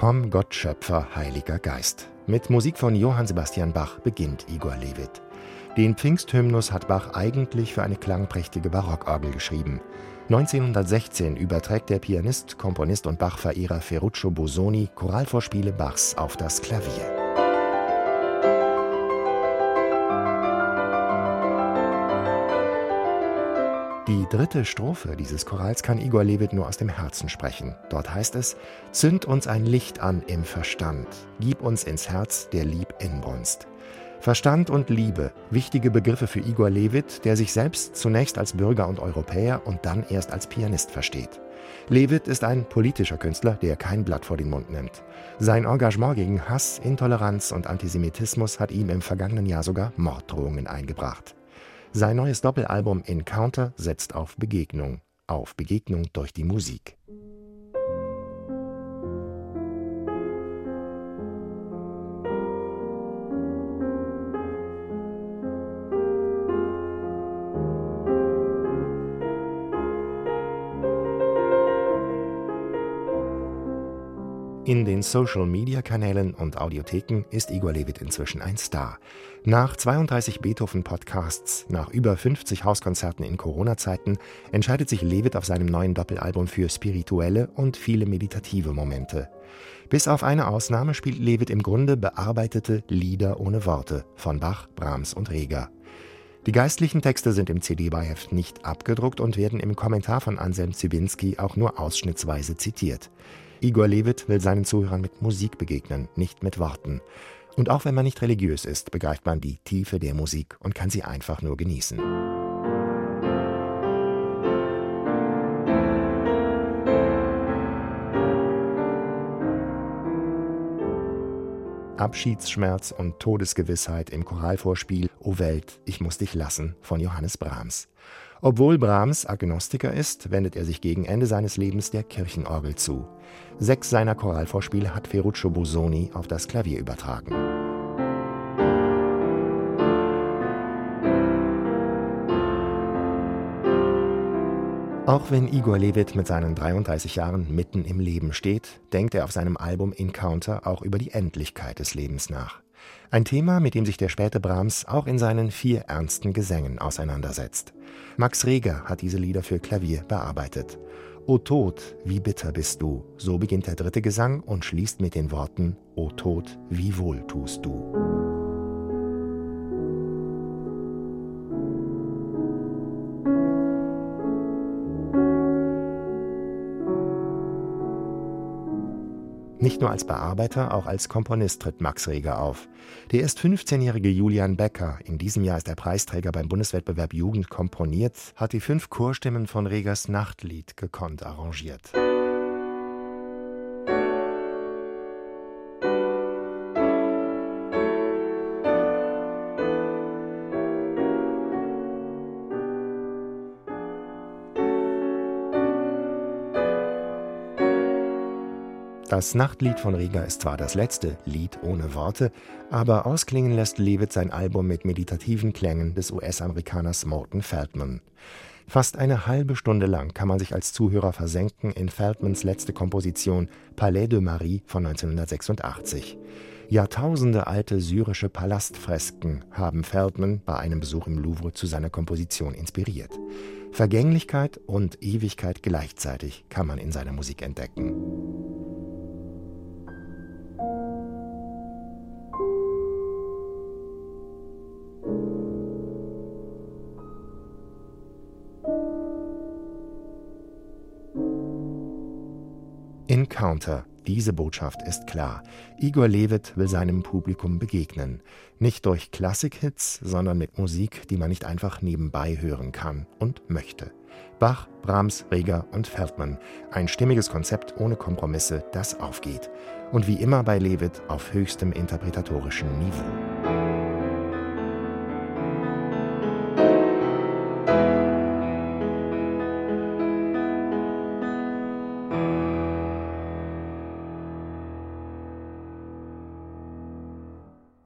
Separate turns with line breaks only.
Komm, Gott Schöpfer, Heiliger Geist. Mit Musik von Johann Sebastian Bach beginnt Igor Levit. Den Pfingsthymnus hat Bach eigentlich für eine klangprächtige Barockorgel geschrieben. 1916 überträgt der Pianist, Komponist und Bach-Verehrer Ferruccio Bosoni Choralvorspiele Bachs auf das Klavier. Die dritte Strophe dieses Chorals kann Igor Levit nur aus dem Herzen sprechen. Dort heißt es: Zünd uns ein Licht an im Verstand, gib uns ins Herz der Lieb Inbrunst. Verstand und Liebe, wichtige Begriffe für Igor Levit, der sich selbst zunächst als Bürger und Europäer und dann erst als Pianist versteht. Levit ist ein politischer Künstler, der kein Blatt vor den Mund nimmt. Sein Engagement gegen Hass, Intoleranz und Antisemitismus hat ihm im vergangenen Jahr sogar Morddrohungen eingebracht. Sein neues Doppelalbum Encounter setzt auf Begegnung, auf Begegnung durch die Musik. In den Social-Media-Kanälen und Audiotheken ist Igor Levit inzwischen ein Star. Nach 32 Beethoven-Podcasts, nach über 50 Hauskonzerten in Corona-Zeiten entscheidet sich Levit auf seinem neuen Doppelalbum für spirituelle und viele meditative Momente. Bis auf eine Ausnahme spielt Levit im Grunde bearbeitete Lieder ohne Worte von Bach, Brahms und Reger. Die geistlichen Texte sind im CD-Beiheft nicht abgedruckt und werden im Kommentar von Anselm Zywinski auch nur ausschnittsweise zitiert. Igor Levit will seinen Zuhörern mit Musik begegnen, nicht mit Worten. Und auch wenn man nicht religiös ist, begreift man die Tiefe der Musik und kann sie einfach nur genießen. Abschiedsschmerz und Todesgewissheit im Choralvorspiel O Welt, ich muss dich lassen von Johannes Brahms. Obwohl Brahms Agnostiker ist, wendet er sich gegen Ende seines Lebens der Kirchenorgel zu. Sechs seiner Choralvorspiele hat Ferruccio Busoni auf das Klavier übertragen. Auch wenn Igor Levit mit seinen 33 Jahren mitten im Leben steht, denkt er auf seinem Album Encounter auch über die Endlichkeit des Lebens nach. Ein Thema, mit dem sich der späte Brahms auch in seinen vier ernsten Gesängen auseinandersetzt. Max Reger hat diese Lieder für Klavier bearbeitet. O Tod, wie bitter bist du, so beginnt der dritte Gesang und schließt mit den Worten O Tod, wie wohl tust du. Nicht nur als Bearbeiter, auch als Komponist tritt Max Reger auf. Der erst 15-jährige Julian Becker, in diesem Jahr ist er Preisträger beim Bundeswettbewerb Jugend komponiert, hat die fünf Chorstimmen von Regers Nachtlied gekonnt arrangiert. Das Nachtlied von Rieger ist zwar das letzte Lied ohne Worte, aber ausklingen lässt Lewitt sein Album mit meditativen Klängen des US-Amerikaners Morton Feldman. Fast eine halbe Stunde lang kann man sich als Zuhörer versenken in Feldmans letzte Komposition Palais de Marie von 1986. Jahrtausende alte syrische Palastfresken haben Feldman bei einem Besuch im Louvre zu seiner Komposition inspiriert. Vergänglichkeit und Ewigkeit gleichzeitig kann man in seiner Musik entdecken. Encounter. Diese Botschaft ist klar. Igor Levit will seinem Publikum begegnen. Nicht durch Klassikhits, sondern mit Musik, die man nicht einfach nebenbei hören kann und möchte. Bach, Brahms, Reger und Feldmann. Ein stimmiges Konzept ohne Kompromisse, das aufgeht. Und wie immer bei Levit auf höchstem interpretatorischen Niveau.